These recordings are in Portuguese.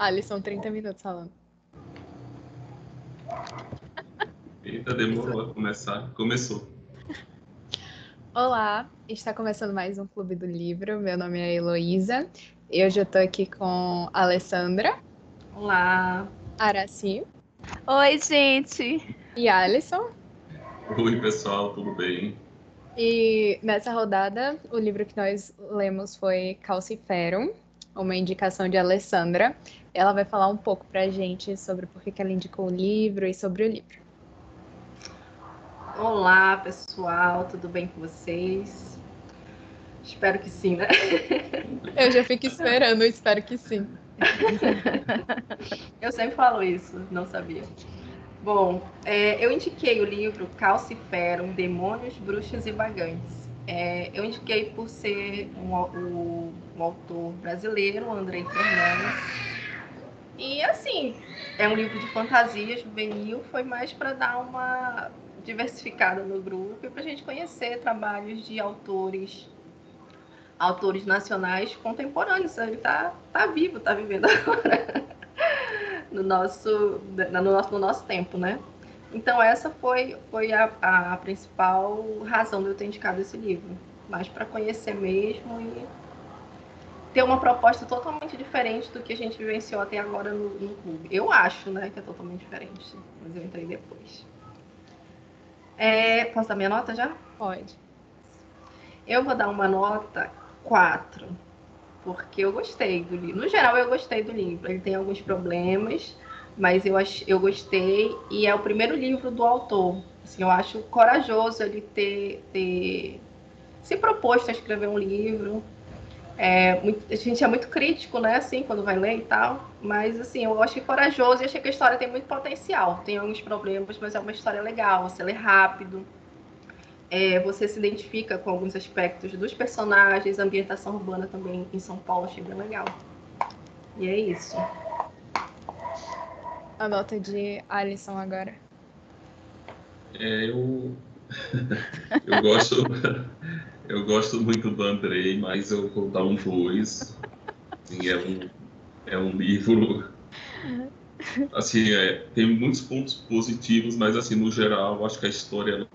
Ali são 30 minutos falando. Eita, demorou a começar. Começou. Olá, está começando mais um Clube do Livro. Meu nome é Heloísa. Eu já estou aqui com a Alessandra. Olá. Araci. Oi, gente. E Alisson. Oi, pessoal, tudo bem? E nessa rodada, o livro que nós lemos foi Calciferum, uma indicação de Alessandra. Ela vai falar um pouco para a gente sobre por que ela indicou o livro e sobre o livro. Olá, pessoal, tudo bem com vocês? Espero que sim, né? Eu já fico esperando, espero que sim. eu sempre falo isso, não sabia. Bom, é, eu indiquei o livro Calciferum, Demônios, Bruxas e Vagantes. É, eu indiquei por ser um, um, um autor brasileiro, Andrei Fernandes. E assim, é um livro de fantasia juvenil, foi mais para dar uma diversificada no grupo e para a gente conhecer trabalhos de autores autores nacionais contemporâneos. Ele está tá vivo, está vivendo agora no nosso, no nosso, no nosso tempo, né? Então essa foi, foi a, a principal razão de eu ter indicado esse livro, mais para conhecer mesmo e ter uma proposta totalmente diferente do que a gente vivenciou até agora no, no clube. Eu acho, né, que é totalmente diferente, mas eu entrei depois. É, posso dar minha nota já? Pode. Eu vou dar uma nota 4, porque eu gostei do livro. No geral, eu gostei do livro. Ele tem alguns problemas, mas eu, ach, eu gostei e é o primeiro livro do autor. Assim, eu acho corajoso ele ter, ter se proposto a escrever um livro. É, muito, a gente é muito crítico, né, assim, quando vai ler e tal, mas, assim, eu achei corajoso e achei que a história tem muito potencial. Tem alguns problemas, mas é uma história legal, você lê rápido, é, você se identifica com alguns aspectos dos personagens, a ambientação urbana também em São Paulo, achei bem legal. E é isso. A nota de Alisson agora. É, eu... eu gosto... Eu gosto muito do Andrei, mas eu vou dar um 2. Assim, é, um, é um livro. Assim, é, tem muitos pontos positivos, mas assim, no geral, acho que a história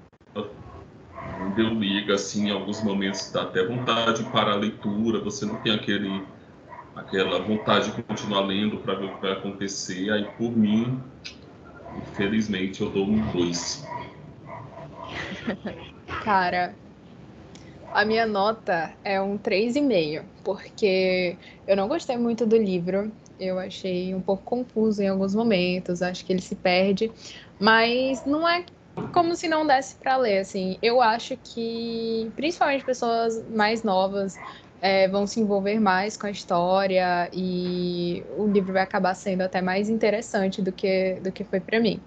deu liga, assim, em alguns momentos dá até vontade para a leitura, você não tem aquele aquela vontade de continuar lendo para ver o que vai acontecer. Aí, por mim, infelizmente, eu dou um 2. Cara, a minha nota é um 3,5, porque eu não gostei muito do livro. Eu achei um pouco confuso em alguns momentos, acho que ele se perde, mas não é como se não desse para ler, assim. Eu acho que principalmente pessoas mais novas é, vão se envolver mais com a história e o livro vai acabar sendo até mais interessante do que do que foi para mim.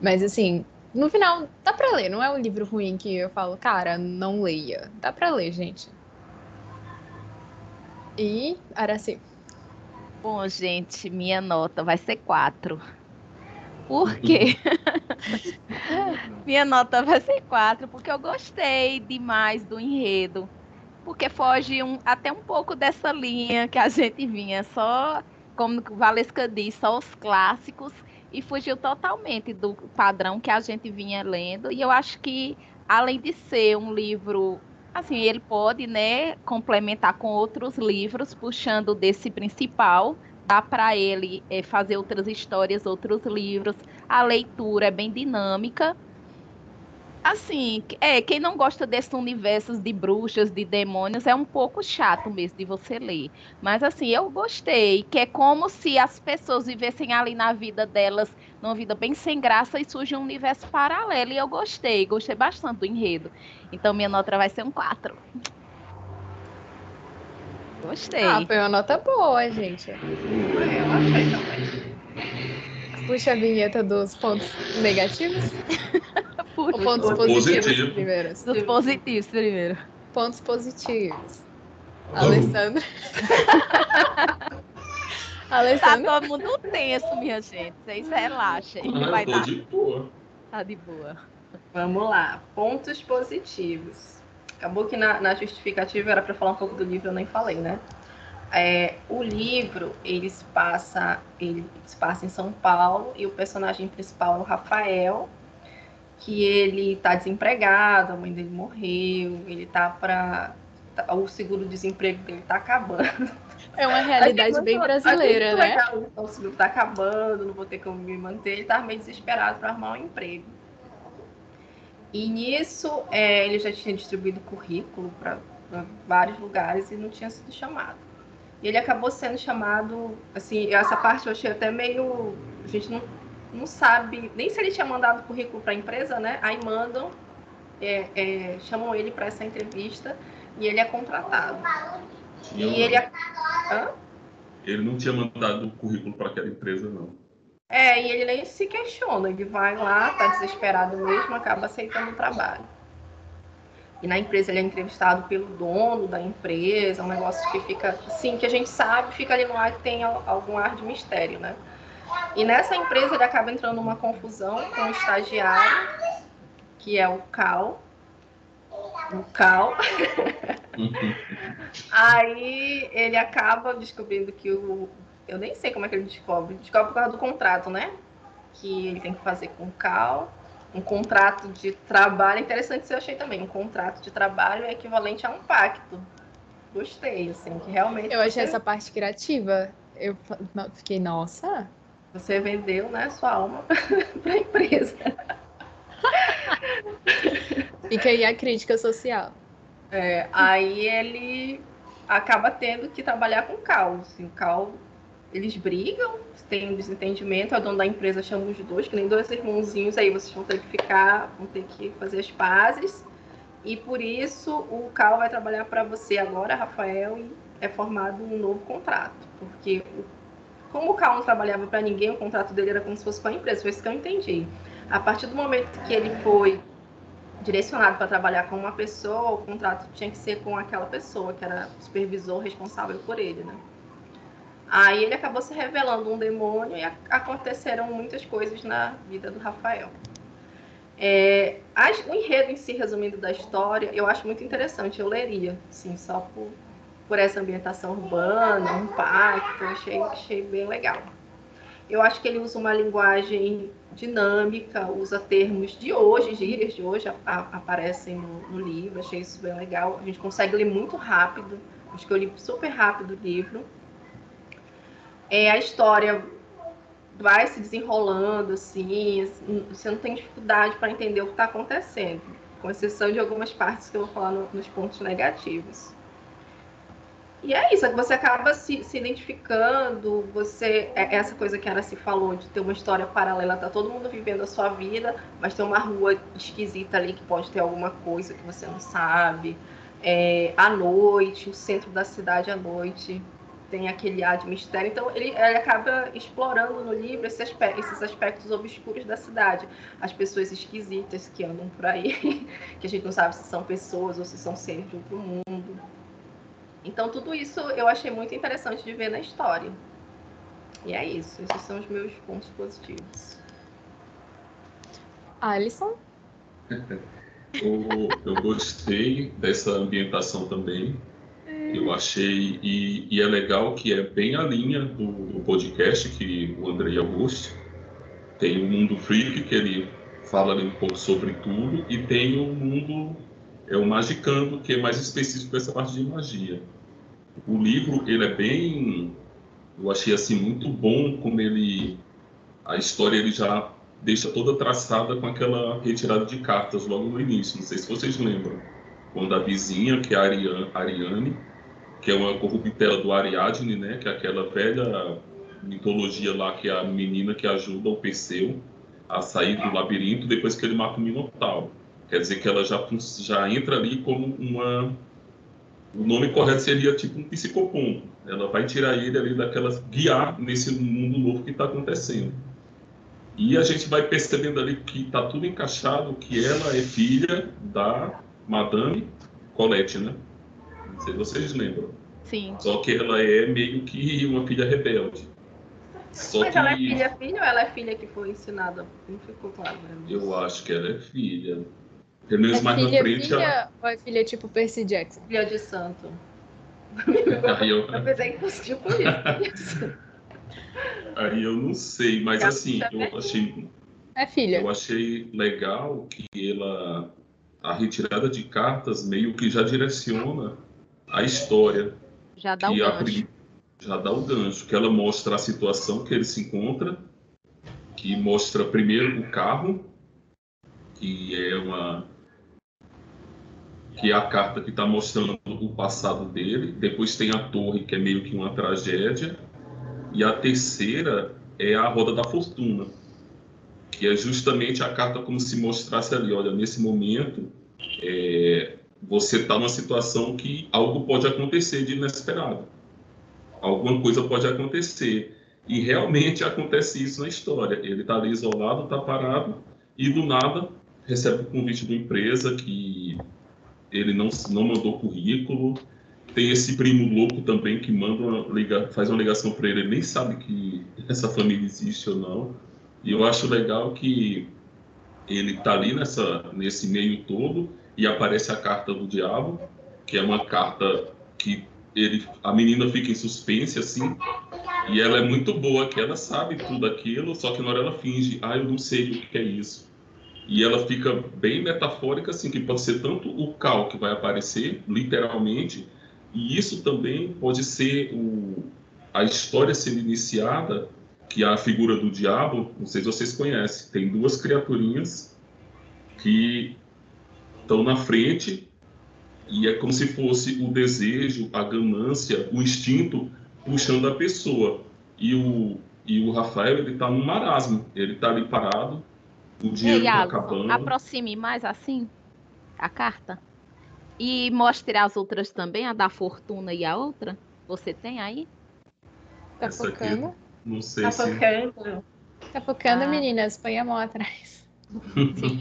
Mas assim, no final, dá pra ler. Não é um livro ruim que eu falo, cara, não leia. Dá pra ler, gente. E, Araci? Bom, gente, minha nota vai ser 4. Por quê? minha nota vai ser 4, porque eu gostei demais do enredo. Porque foge um, até um pouco dessa linha que a gente vinha, só, como o Valesca diz, só os clássicos e fugiu totalmente do padrão que a gente vinha lendo. E eu acho que, além de ser um livro, assim, ele pode, né, complementar com outros livros, puxando desse principal. Dá para ele é, fazer outras histórias, outros livros. A leitura é bem dinâmica assim, é, quem não gosta desses universos de bruxas, de demônios, é um pouco chato mesmo de você ler. Mas assim, eu gostei, que é como se as pessoas vivessem ali na vida delas, numa vida bem sem graça, e surge um universo paralelo. E eu gostei, gostei bastante do enredo. Então minha nota vai ser um 4. Gostei. Ah, foi uma nota boa, gente. Eu achei também. Puxa a vinheta dos pontos negativos. Ou pontos Positivo. positivos primeiro? Dos positivos primeiro. Pontos positivos. Alessandra. Tá Alessandra. todo mundo tenso, minha gente. Vocês relaxem. Ah, Vai tô dar. de boa. Tá de boa. Vamos lá. Pontos positivos. Acabou que na, na justificativa era para falar um pouco do livro, eu nem falei, né? É, o livro ele se passa ele se passa em São Paulo e o personagem principal é o Rafael que ele está desempregado a mãe dele morreu ele tá para tá, o seguro desemprego dele está acabando. É uma realidade bem brasileira né? legal. o seguro está acabando não vou ter como me manter ele está meio desesperado para arrumar um emprego. E nisso é, ele já tinha distribuído currículo para vários lugares e não tinha sido chamado e ele acabou sendo chamado, assim, essa parte eu achei até meio. A gente não, não sabe nem se ele tinha mandado currículo para a empresa, né? Aí mandam, é, é, chamam ele para essa entrevista e ele é contratado. E ele. Hã? Ele não tinha mandado currículo para aquela empresa, não. É, e ele nem se questiona, ele vai lá, tá desesperado mesmo, acaba aceitando o trabalho. E na empresa ele é entrevistado pelo dono da empresa, um negócio que fica assim, que a gente sabe, fica ali no ar que tem algum ar de mistério, né? E nessa empresa ele acaba entrando numa confusão com o estagiário, que é o Cal. O Cal. Aí ele acaba descobrindo que o. Eu nem sei como é que ele descobre. Descobre por causa do contrato, né? Que ele tem que fazer com o Cal um contrato de trabalho, interessante isso eu achei também, um contrato de trabalho é equivalente a um pacto. Gostei, assim, que realmente. Eu achei você... essa parte criativa. Eu fiquei, nossa. Você vendeu, né, sua alma para a empresa. Fica aí a crítica social. É, aí ele acaba tendo que trabalhar com o Cal. Assim, o Cal, eles brigam, tem um desentendimento, a dona da empresa chama os dois, que nem dois irmãozinhos, aí vocês vão ter que ficar, vão ter que fazer as pazes. E por isso o Cal vai trabalhar para você agora, Rafael, e é formado um novo contrato. Porque como o Cal não trabalhava para ninguém, o contrato dele era como se fosse com a empresa, foi isso que eu entendi. A partir do momento que ele foi direcionado para trabalhar com uma pessoa, o contrato tinha que ser com aquela pessoa, que era supervisor responsável por ele, né? Aí ele acabou se revelando um demônio e aconteceram muitas coisas na vida do Rafael. É, as, o enredo em si, resumindo da história, eu acho muito interessante, eu leria, assim, só por, por essa ambientação urbana, um pacto, achei, achei bem legal. Eu acho que ele usa uma linguagem dinâmica, usa termos de hoje, gírias de hoje a, a, aparecem no, no livro, achei isso bem legal. A gente consegue ler muito rápido, acho que eu li super rápido o livro é, a história vai se desenrolando assim, você não tem dificuldade para entender o que está acontecendo, com exceção de algumas partes que eu vou falar no, nos pontos negativos. E é isso, é que você acaba se, se identificando, você é essa coisa que ela se falou de ter uma história paralela, tá todo mundo vivendo a sua vida, mas tem uma rua esquisita ali que pode ter alguma coisa que você não sabe. É, à noite, o centro da cidade à noite tem aquele ar de mistério. Então, ele, ele acaba explorando no livro esse aspecto, esses aspectos obscuros da cidade. As pessoas esquisitas que andam por aí, que a gente não sabe se são pessoas ou se são seres de outro mundo. Então, tudo isso eu achei muito interessante de ver na história. E é isso. Esses são os meus pontos positivos. Alisson? eu, eu gostei dessa ambientação também eu achei, e, e, é legal que é bem a linha do, do podcast que o Andrei Augusto tem o Mundo Freak, que ele fala um pouco sobre tudo, e tem o Mundo, é o Magicando, que é mais específico dessa parte de magia. O livro, ele é bem, eu achei assim, muito bom como ele, a história ele já deixa toda traçada com aquela retirada de cartas logo no início, não sei se vocês lembram, quando a vizinha, que é a Ariane, que é uma corruptela do Ariadne, né, que é aquela velha mitologia lá que é a menina que ajuda o Perseu a sair do labirinto depois que ele mata o Minotauro. Quer dizer que ela já, já entra ali como uma. O nome correto seria tipo um psicopompo. Ela vai tirar ele ali daquela. guiar nesse mundo novo que está acontecendo. E a gente vai percebendo ali que está tudo encaixado, que ela é filha da Madame Colette, né? Não sei se vocês lembram. Sim. Só que ela é meio que uma filha rebelde. Só Mas que... ela é filha filha ou ela é filha que foi ensinada? Não ficou claro. Né? Eu acho que ela é filha. Pelo menos é mais filha, na frente. Filha ela... ou é filha tipo Percy Jackson? Filha de santo. Aí eu, Eu pensei que fosse tipo isso. aí eu não sei, mas assim, eu achei, É filha. eu achei legal que ela, a retirada de cartas meio que já direciona a história. Já dá o a gancho. já dá o gancho, que ela mostra a situação que ele se encontra, que mostra primeiro o carro, que é uma que é a carta que está mostrando o passado dele. Depois tem a torre, que é meio que uma tragédia. E a terceira é a roda da fortuna, que é justamente a carta como se mostrasse ali, olha, nesse momento é, você está numa situação que algo pode acontecer de inesperado. Alguma coisa pode acontecer. E realmente acontece isso na história. Ele está ali isolado, está parado, e do nada recebe o convite de uma empresa que ele não, não mandou currículo. Tem esse primo louco também que manda uma faz uma ligação para ele, ele nem sabe que essa família existe ou não. E eu acho legal que ele está ali nessa, nesse meio todo e aparece a carta do diabo, que é uma carta que ele, a menina fica em suspense assim, e ela é muito boa, que ela sabe tudo aquilo, só que na hora ela finge, ah, eu não sei o que é isso. E ela fica bem metafórica, assim, que pode ser tanto o cal que vai aparecer, literalmente, e isso também pode ser o, a história sendo iniciada, que é a figura do diabo, não sei se vocês conhecem, tem duas criaturinhas que estão na frente e é como se fosse o desejo, a ganância, o instinto puxando a pessoa. E o, e o Rafael, ele tá num marasmo, ele tá ali parado, o dinheiro Ei, tá Iago, acabando. aproxime mais assim a carta. E mostre as outras também, a da fortuna e a outra. Você tem aí? Tá aqui, focando? Não sei Tá se... tocando. Tá focando, Ah. meninas. Põe a mão atrás. Sim,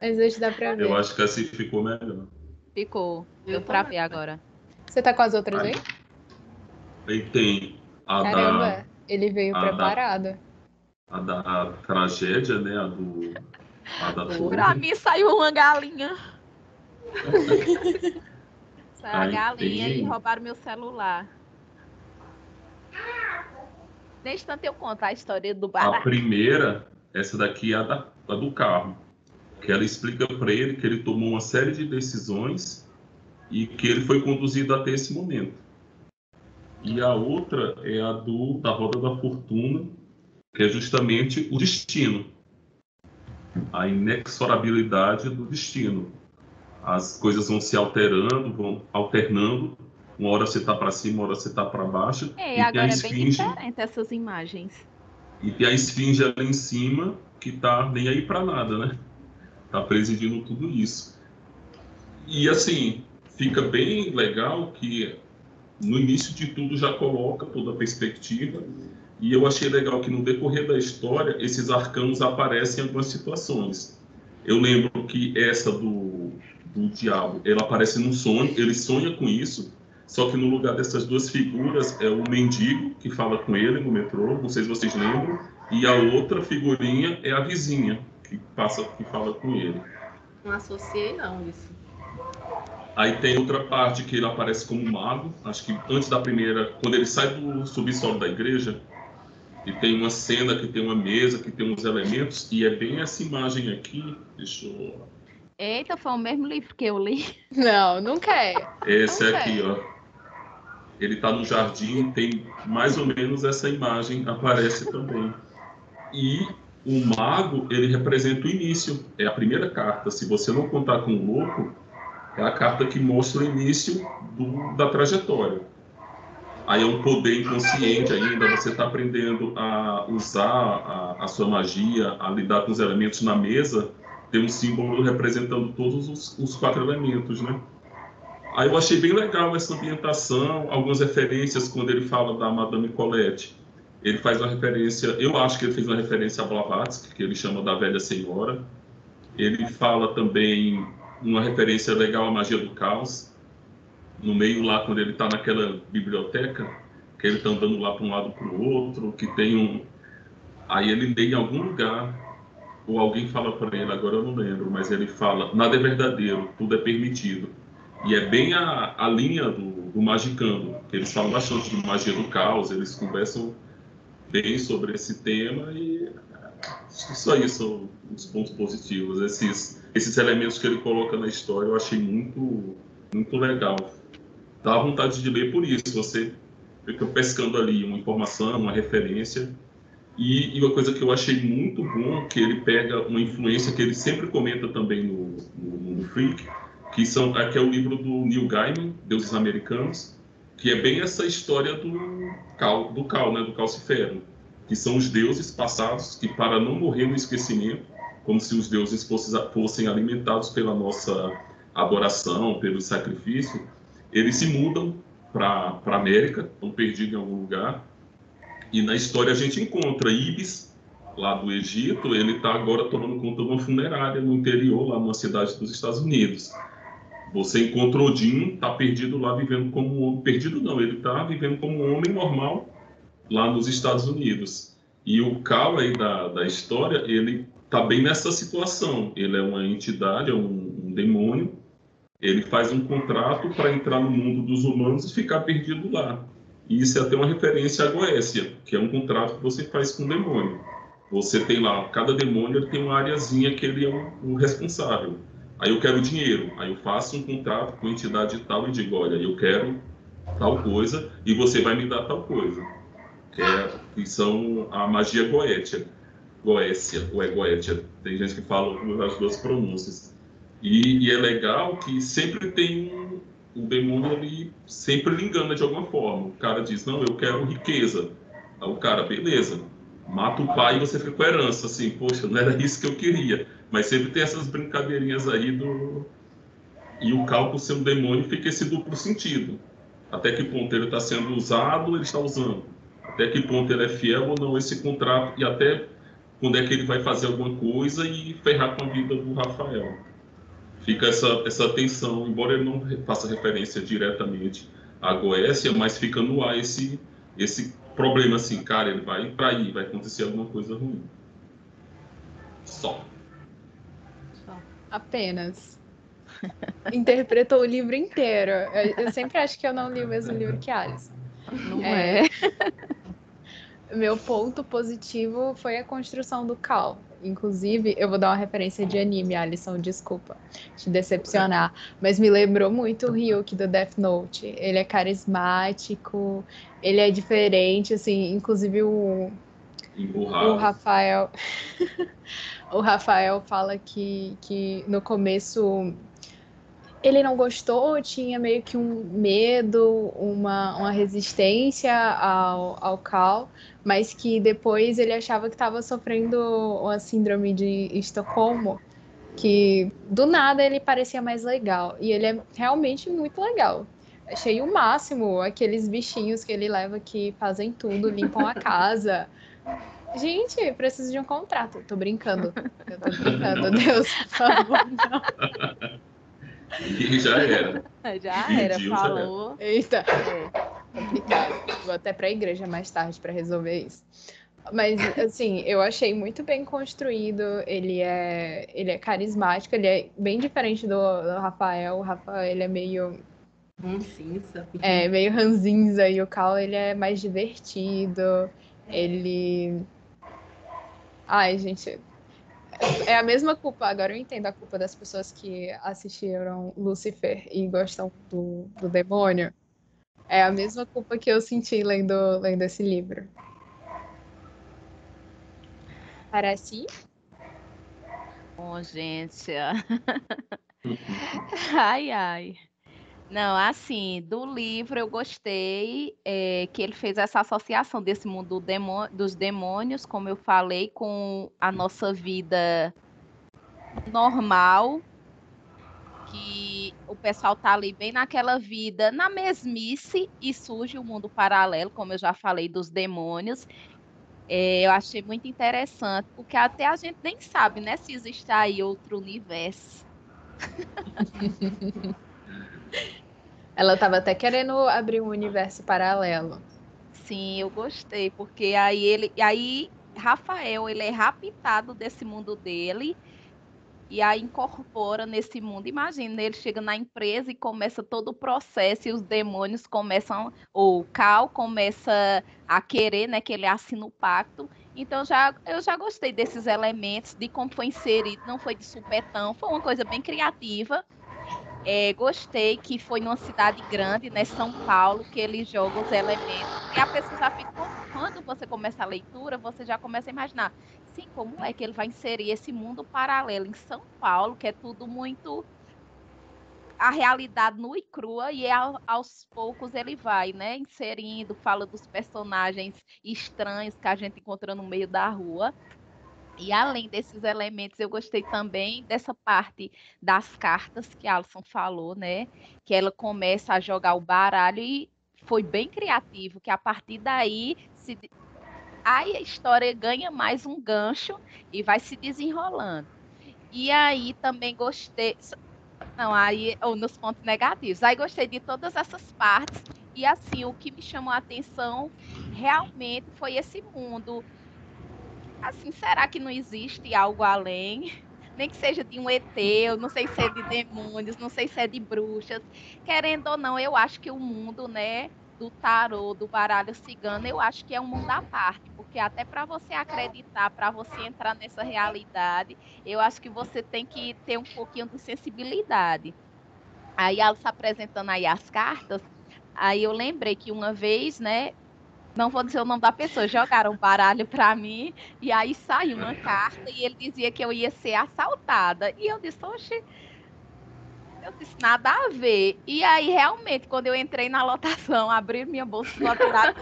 Mas hoje dá pra ver. Eu acho que assim ficou melhor. ficou. Eu Deu pra ver agora. Você tá com as outras aí? Aí tem a Caramba, da, ele veio a da- preparado. a da tragédia, né? A do. A da Pra mim saiu uma galinha. Saiu a galinha tem- e roubaram meu celular. Instante eu conto a história do A barato. primeira, essa daqui é a, da, a do carro, que ela explica para ele que ele tomou uma série de decisões e que ele foi conduzido até esse momento. E a outra é a do da roda da fortuna, que é justamente o destino, a inexorabilidade do destino. As coisas vão se alterando, vão alternando. Uma hora você está para cima, uma hora você está para baixo. É, e agora é bem esfinge diferente essas imagens. E tem a esfinge ali em cima que tá nem aí para nada, né? Tá presidindo tudo isso. E assim, fica bem legal que no início de tudo já coloca toda a perspectiva. E eu achei legal que no decorrer da história esses arcanos aparecem em algumas situações. Eu lembro que essa do, do diabo, ela aparece num sonho, ele sonha com isso, só que no lugar dessas duas figuras é o mendigo que fala com ele no metrô, não sei se vocês lembram, e a outra figurinha é a vizinha que passa que fala com ele. Não associei, não, isso. Aí tem outra parte que ele aparece como mago, acho que antes da primeira, quando ele sai do subsolo da igreja, e tem uma cena que tem uma mesa, que tem uns elementos, e é bem essa imagem aqui, deixa eu... Eita, foi o mesmo livro que eu li. Não, nunca é. Esse Ok. aqui, ó. Ele tá no jardim, tem mais ou menos essa imagem, aparece também. E o mago, ele representa o início, é a primeira carta. Se você não contar com o louco, é a carta que mostra o início do- da trajetória. Aí é um poder inconsciente ainda, você está aprendendo a usar a, a sua magia, a lidar com os elementos na mesa, tem um símbolo representando todos os, os quatro elementos, né? Aí eu achei bem legal essa ambientação, algumas referências quando ele fala da Madame Colette. Ele faz uma referência, eu acho que ele fez uma referência a Blavatsky, que ele chama da velha senhora. Ele fala também uma referência legal à magia do caos. No meio lá, quando ele está naquela biblioteca, que ele está andando lá para um lado para o outro, que tem um... Aí ele lê em algum lugar, ou alguém fala para ele, agora eu não lembro, mas ele fala, nada é verdadeiro, tudo é permitido. E é bem a, a linha do, do Magicando, que eles falam bastante de magia do caos, eles conversam bem sobre esse tema e isso aí são os pontos positivos. Esses, esses elementos que ele coloca na história eu achei muito, muito legal. Dá vontade de ler por isso. Você fica pescando ali uma informação, uma referência. E, e, uma coisa que eu achei muito bom, que ele pega uma influência que ele sempre comenta também no, no, no Freak, que, são, que é o livro do Neil Gaiman, Deuses Americanos, que é bem essa história do Cal, do Cal, né, do Calcifero que são os deuses passados, que para não morrer no esquecimento, como se os deuses fossem alimentados pela nossa adoração, pelo sacrifício, eles se mudam para a América, estão perdidos em algum lugar. E na história a gente encontra Ibis, lá do Egito, ele está agora tomando conta de uma funerária no interior, lá numa cidade dos Estados Unidos. Você encontra Odin, está perdido lá, vivendo como homem. Perdido não, ele está vivendo como um homem normal, lá nos Estados Unidos. E o Cal aí da, da história, ele tá bem nessa situação. Ele é uma entidade, é um, um demônio. Ele faz um contrato para entrar no mundo dos humanos e ficar perdido lá. E isso é até uma referência à Goécia, que é um contrato que você faz com o demônio. Você tem lá, cada demônio ele tem uma areazinha que ele é o, o responsável. Aí eu quero dinheiro, aí eu faço um contrato com a entidade tal e digo, olha, eu quero tal coisa e você vai me dar tal coisa é, que são a magia goétia, goécia, ou é goétia. Tem gente que fala as duas pronúncias. E, e é legal que sempre tem um, o demônio ali, sempre lhe engana de alguma forma. O cara diz, não, eu quero riqueza. Aí o cara, beleza, mata o pai e você fica com a herança, assim, poxa, não era isso que eu queria. Mas sempre tem essas brincadeirinhas aí do... E o cálculo ser um demônio fica esse duplo sentido. Até que ponto ele está sendo usado, ele está usando até que ponto ele é fiel ou não esse contrato e até quando é que ele vai fazer alguma coisa e ferrar com a vida do Rafael. Fica essa, essa tensão, embora ele não faça referência diretamente à Goécia, mas fica no ar esse, esse problema assim, cara, ele vai trair, vai acontecer alguma coisa ruim. Só. Apenas. Interpretou o livro inteiro. Eu, eu, sempre acho que eu não li o mesmo livro que Alice. Não é. é. Meu ponto positivo foi a construção do Cal. Inclusive, eu vou dar uma referência de anime, Alisson, desculpa te decepcionar. Mas me lembrou muito o Ryuk do Death Note. Ele é carismático, ele é diferente, assim, inclusive o. O Rafael. o Rafael fala que, que no começo ele não gostou, tinha meio que um medo, uma, uma resistência ao, ao Cal, mas que depois ele achava que estava sofrendo uma síndrome de Estocolmo, que do nada ele parecia mais legal. E ele é realmente muito legal. Achei o máximo aqueles bichinhos que ele leva que fazem tudo, limpam a casa. Gente, preciso de um contrato. Tô brincando. Eu tô brincando, Deus, por favor, não. E já era. Já era, falou. Já era. Eita. É complicado. Vou até para a igreja mais tarde para resolver isso. Mas, assim, eu achei muito bem construído. Ele é, ele é carismático, ele é bem diferente do, do Rafael. O Rafael, ele é meio. Ranzinza. É, meio ranzinza. E o Cal, ele é mais divertido. Ele. Ai, gente, é a mesma culpa, agora eu entendo a culpa das pessoas que assistiram Lucifer e gostam do, do demônio. É a mesma culpa que eu senti lendo, lendo esse livro. Parece? Bom, gente. ai, ai. Não, assim, do livro eu gostei é, que ele fez essa associação desse mundo do dos demônios, como eu falei, com a nossa vida normal, que o pessoal tá ali bem naquela vida, na mesmice, e surge o um mundo paralelo, como eu já falei, dos demônios. É, eu achei muito interessante, porque até a gente nem sabe, né, se existe aí outro universo. Ela estava até querendo abrir um universo paralelo. Sim, eu gostei, porque aí ele, aí Rafael, ele é raptado desse mundo dele e aí incorpora nesse mundo. Imagina, ele chega na empresa e começa todo o processo e os demônios começam, o Cal começa a querer, né, que ele assina o pacto. Então já eu já gostei desses elementos, de como foi inserido, não foi de supetão, foi uma coisa bem criativa. É, gostei que foi numa cidade grande, né, São Paulo, que ele joga os elementos. E a pessoa já fica, quando você começa a leitura, você já começa a imaginar, sim, como é que ele vai inserir esse mundo paralelo em São Paulo, que é tudo muito a realidade nua e crua e aos poucos ele vai, né, inserindo, fala dos personagens estranhos que a gente encontra no meio da rua e além desses elementos, eu gostei também dessa parte das cartas que a Alison falou, né? Que ela começa a jogar o baralho e foi bem criativo, que a partir daí se... aí a história ganha mais um gancho e vai se desenrolando. E aí também gostei. Não, aí ou nos pontos negativos. Aí gostei de todas essas partes. E assim, o que me chamou a atenção realmente foi esse mundo assim, será que não existe algo além? Nem que seja de um ET, não sei se é de demônios, não sei se é de bruxas. Querendo ou não, eu acho que o mundo, né, do tarô, do baralho cigano, eu acho que é um mundo à parte, porque até para você acreditar, para você entrar nessa realidade, eu acho que você tem que ter um pouquinho de sensibilidade. Aí ela se apresentando aí as cartas, aí eu lembrei que uma vez, né, não vou dizer o nome da pessoa, jogaram um baralho para mim e aí saiu uma carta e ele dizia que eu ia ser assaltada. E eu disse, oxe, eu disse, nada a ver. E aí, realmente, quando eu entrei na lotação, abri minha bolsa do lateral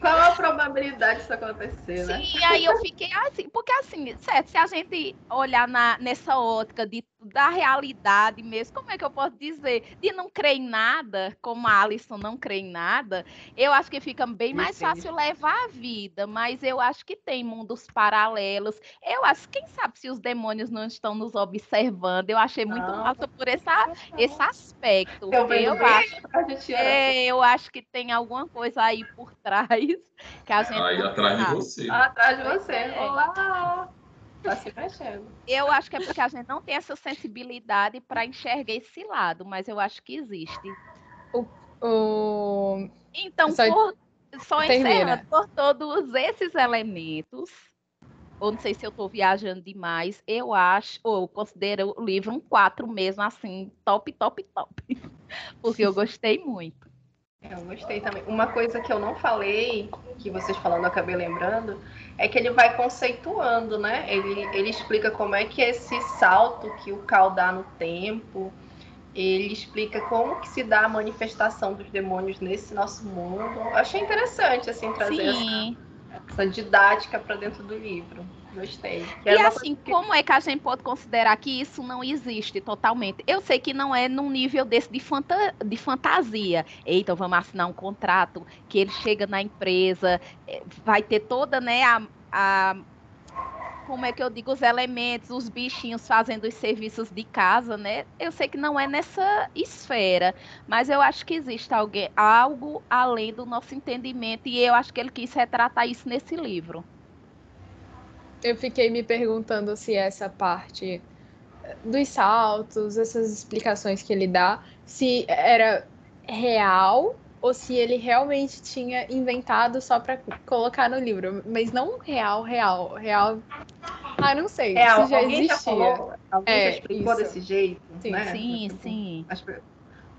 Qual a probabilidade disso acontecer, né? Sim, aí eu fiquei assim, porque assim, certo, se a gente olhar na, nessa ótica de da realidade mesmo, como é que eu posso dizer? De não crer em nada, como a Alison não crê em nada, eu acho que fica bem mais fácil levar a vida, mas eu acho que tem mundos paralelos. Eu acho, quem sabe se os demônios não estão nos observando. Eu achei muito ah, massa por essa, esse aspecto. Eu, eu acho, é, eu acho que tem alguma coisa aí por trás que a gente. Aí atrás de você. Atrás de você. Olá! Tá se mexendo. Eu acho que é porque a gente não tem essa sensibilidade para enxergar esse lado, mas eu acho que existe. O, o... Então, só, por, só encerrando, por todos esses elementos, ou não sei se eu estou viajando demais, eu acho, ou eu considero o livro um 4 mesmo, assim, top, top, top. Porque eu gostei muito. Eu gostei também. Uma coisa que eu não falei, que vocês falando eu acabei lembrando, é que ele vai conceituando, né? Ele, ele explica como é que esse salto que o Cal dá no tempo, ele explica como que se dá a manifestação dos demônios nesse nosso mundo. Eu achei interessante, assim, trazer essa, essa didática para dentro do livro. Gostei. E assim, como é que a gente pode considerar que isso não existe totalmente? Eu sei que não é num nível desse de, fanta... de fantasia. Eita, vamos assinar um contrato que ele chega na empresa, eh, vai ter toda, né, a, a como é que eu digo, os elementos, os bichinhos fazendo os serviços de casa, né? Eu sei que não é nessa esfera, mas eu acho que existe alguém, algo além do nosso entendimento e eu acho que ele quis retratar isso nesse livro eu fiquei me perguntando se essa parte dos saltos, essas explicações que ele dá, se era real ou se ele realmente tinha inventado só para colocar no livro, mas não real, real, real. Ah, não sei. É, se já alguém existia. Já falou, alguém é, já explicou isso. desse jeito, sim, né? Sim, sim.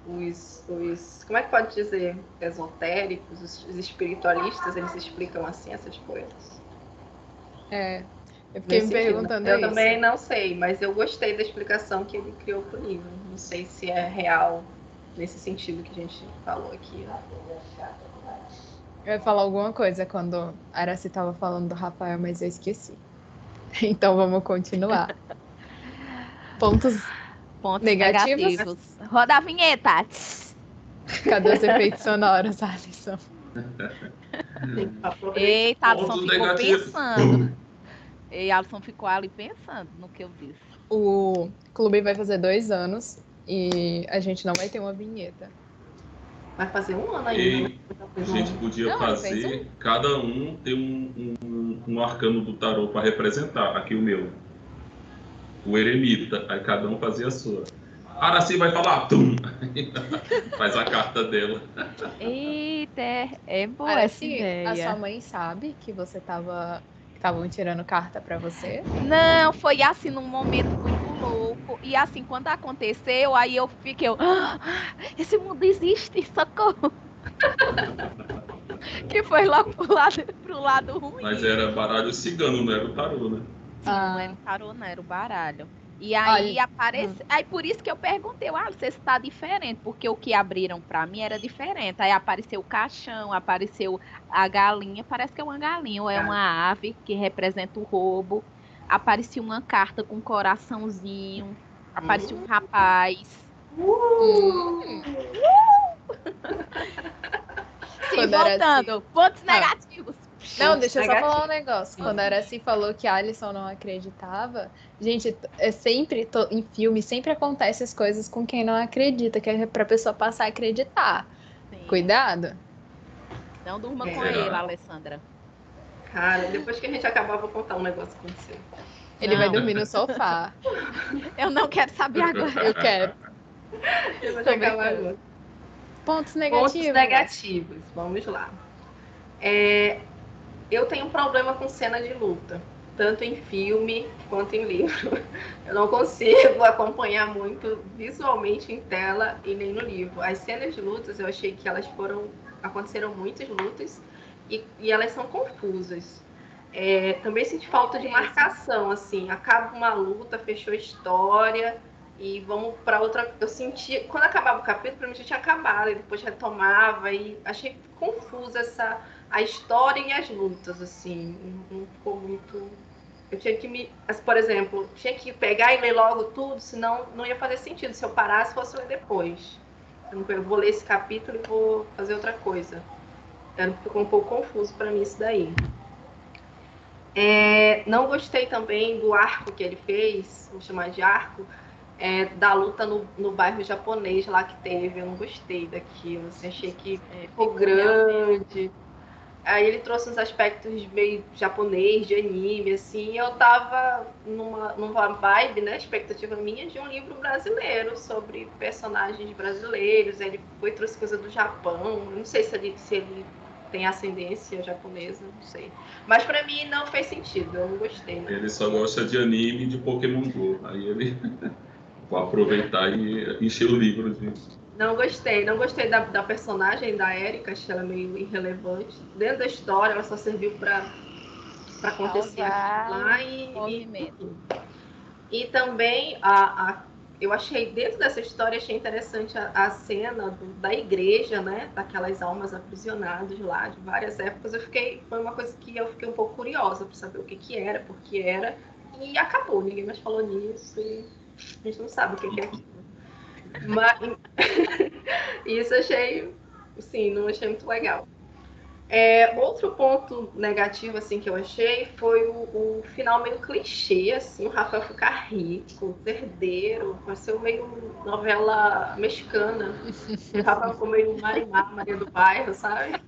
os, os, como é que pode dizer, esotéricos, os, os espiritualistas, eles explicam assim essas coisas. É. Eu fiquei me perguntando Eu isso. também não sei, mas eu gostei da explicação que ele criou para o livro. Não sei se é real nesse sentido que a gente falou aqui. Né? Eu ia falar alguma coisa quando a Araci estava falando do Rafael, mas eu esqueci. Então vamos continuar. Pontos, Pontos negativos. negativos. Roda a vinheta. Cadê os efeitos sonoros, Alisson? Eita, Alisson ficou negativo. pensando. E Alisson ficou ali pensando no que eu disse. O clube vai fazer dois anos e a gente não vai ter uma vinheta. Vai fazer um ano ainda. E a gente podia não, fazer, um... cada um ter um, um, um, arcano do tarô para representar. Aqui o meu. o eremita. Aí cada um fazia a sua. Araci vai falar, tum! Faz a carta dela. Eita, é, boa Araci, essa ideia. a sua mãe sabe que você tava. Estavam tirando carta pra você? Não, foi assim num momento muito louco. E assim, quando aconteceu, aí eu fiquei, eu, "Ah, esse mundo existe, socorro. que foi logo pro lado, pro lado ruim. Mas era baralho cigano, não era o tarô, né? Não era o tarô, não, era o baralho. E aí Olha, aparece. Aí por isso que eu perguntei, ah, você está diferente, porque o que abriram pra mim era diferente. Aí apareceu o caixão, apareceu a galinha, parece que é uma galinha, ou é uma ave que representa o roubo. Aparecia uma carta com um coraçãozinho, aparecia um rapaz. Hum. Sim, Quando era voltando, pontos Ah. negativos. Não, deixa eu só falar um negócio. Quando a Araci falou que a Alison não acreditava, gente, é sempre, to- em filme, sempre acontece as coisas com quem não acredita, que é pra pessoa passar a acreditar. Sim. Cuidado. Não durma com É. ele, Alessandra. Cara, depois que a gente acabar, eu vou contar um negócio com você. Ele vai Não. dormir no sofá. Eu não quero saber agora. Eu quero. Eu vou Tô chegar lá agora. Pontos negativos. Pontos negativos. Vamos lá. É, eu tenho um problema com cena de luta, tanto em filme quanto em livro. Eu não consigo acompanhar muito visualmente em tela e nem no livro. As cenas de lutas, eu achei que elas foram. aconteceram muitas lutas e, e elas são confusas. É, também senti falta de marcação, assim, acaba uma luta, fechou a história e vamos para outra. Eu senti, quando acabava o capítulo, para mim já tinha acabado, e depois retomava, e achei confusa essa a história e as lutas, assim, não, ficou muito. Eu tinha que me, por exemplo, tinha que pegar e ler logo tudo, senão não ia fazer sentido se eu parasse fosse ler depois. Eu, vou ler esse capítulo e vou fazer outra coisa. Era- Ficou um pouco confuso para mim isso daí. É, não gostei também do arco que ele fez, vou chamar de arco, é, da luta no, no bairro japonês lá que teve. Eu não gostei daquilo. Assim, achei que É, ficou grande. Aí ele trouxe uns aspectos meio japonês, de anime, assim. Eu tava numa, numa vibe, né? Expectativa minha de um livro brasileiro sobre personagens brasileiros. Ele foi trouxe coisa do Japão. Não sei se ele, se ele tem ascendência japonesa, não sei. Mas pra mim não fez sentido, eu não gostei. Né? Ele só gosta de anime e de Pokémon Go. Aí ele vai aproveitar e encher o livro de. Não gostei, não gostei da, da personagem da Erika, achei ela meio irrelevante. Dentro da história, ela só serviu pra acontecer lá e, e, movimento. e também a, a- eu achei dentro dessa história achei interessante a, a cena do- da igreja, né? Daquelas almas aprisionadas lá de várias épocas. Eu fiquei foi uma coisa que eu fiquei um pouco curiosa para saber o que que era, por que era e acabou. Ninguém mais falou nisso e a gente não sabe o que que é aquilo. Mas isso achei, sim, não achei muito legal. É, outro ponto negativo assim que eu achei foi o, o final meio clichê, assim, o Rafael ficar rico, herdeiro, pareceu meio novela mexicana. O Rafael ficou meio Marimar, Maria do Bairro, sabe?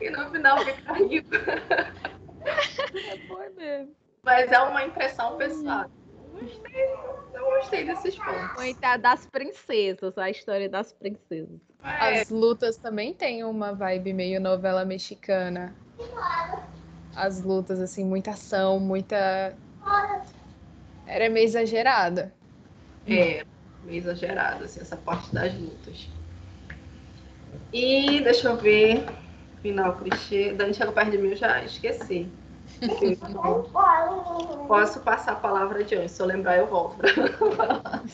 E no final fica rico. Foi mesmo. Mas é uma impressão pessoal. Não gostei, não gostei desses pontos. Coitada das princesas, a história das princesas. É, As lutas também têm uma vibe meio novela mexicana. As lutas, assim, muita ação, muita. Era meio exagerada. É, meio exagerado, assim, essa parte das lutas. E deixa eu ver. Final clichê. Dani chegou perto de mim, eu já esqueci. Posso passar a palavra adiante. Se eu lembrar, eu volto.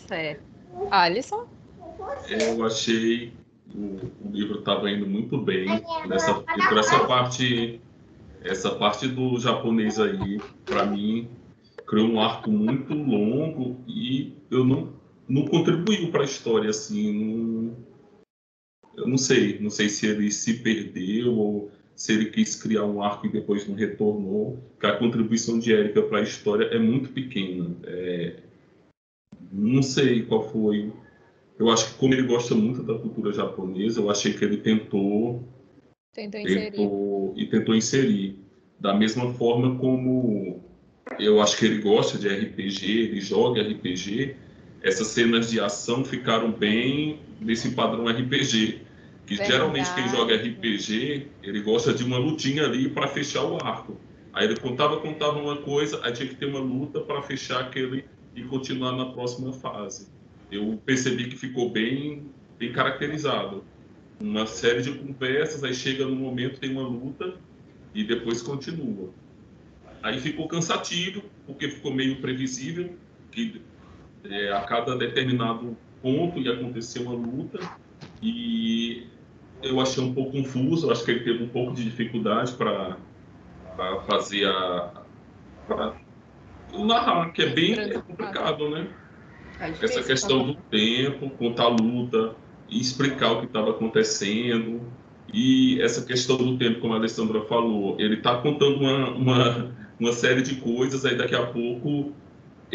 Certo. Alisson? Eu achei o, o livro estava indo muito bem nessa e por essa parte essa parte do japonês aí para mim criou um arco muito longo e eu não não contribuiu para a história assim não, eu não sei não sei se ele se perdeu ou se ele quis criar um arco e depois não retornou que a contribuição de Erika para a história é muito pequena É, não sei qual foi eu acho que como ele gosta muito da cultura japonesa, eu achei que ele tentou, Tentou inserir. tentou e tentou inserir da mesma forma como eu acho que ele gosta de RPG, ele joga RPG. Essas cenas de ação ficaram bem nesse padrão RPG. Que Verdade. geralmente quem joga RPG, ele gosta de uma lutinha ali para fechar o arco. Aí ele contava, contava uma coisa, aí tinha que ter uma luta para fechar aquele e continuar na próxima fase. Eu percebi que ficou bem, bem caracterizado. Uma série de conversas, aí chega no momento, tem uma luta e depois continua. Aí ficou cansativo, porque ficou meio previsível que é, a cada determinado ponto ia acontecer uma luta e eu achei um pouco confuso, acho que ele teve um pouco de dificuldade para fazer a. Pra narrar, que é bem é complicado, né? É Essa questão do tempo, contar a luta, e explicar o que estava acontecendo. E essa questão do tempo, como a Alessandra falou, ele está contando uma, uma, uma série de coisas, aí daqui a pouco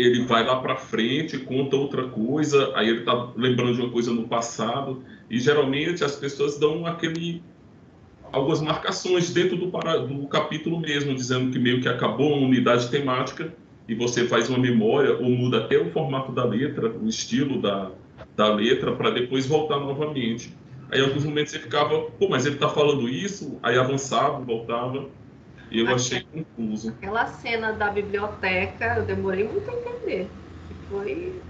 ele vai lá para frente, conta outra coisa, aí ele está lembrando de uma coisa no passado, e geralmente as pessoas dão aquele algumas marcações dentro do, para, do capítulo mesmo, dizendo que meio que acabou uma unidade temática e você faz uma memória ou muda até o formato da letra, o estilo da, da letra, para depois voltar novamente. Aí, em alguns momentos, você ficava, pô, mas ele está falando isso? Aí avançava, voltava. E eu achei confuso. Aquela cena da biblioteca, eu demorei muito a entender. Foi.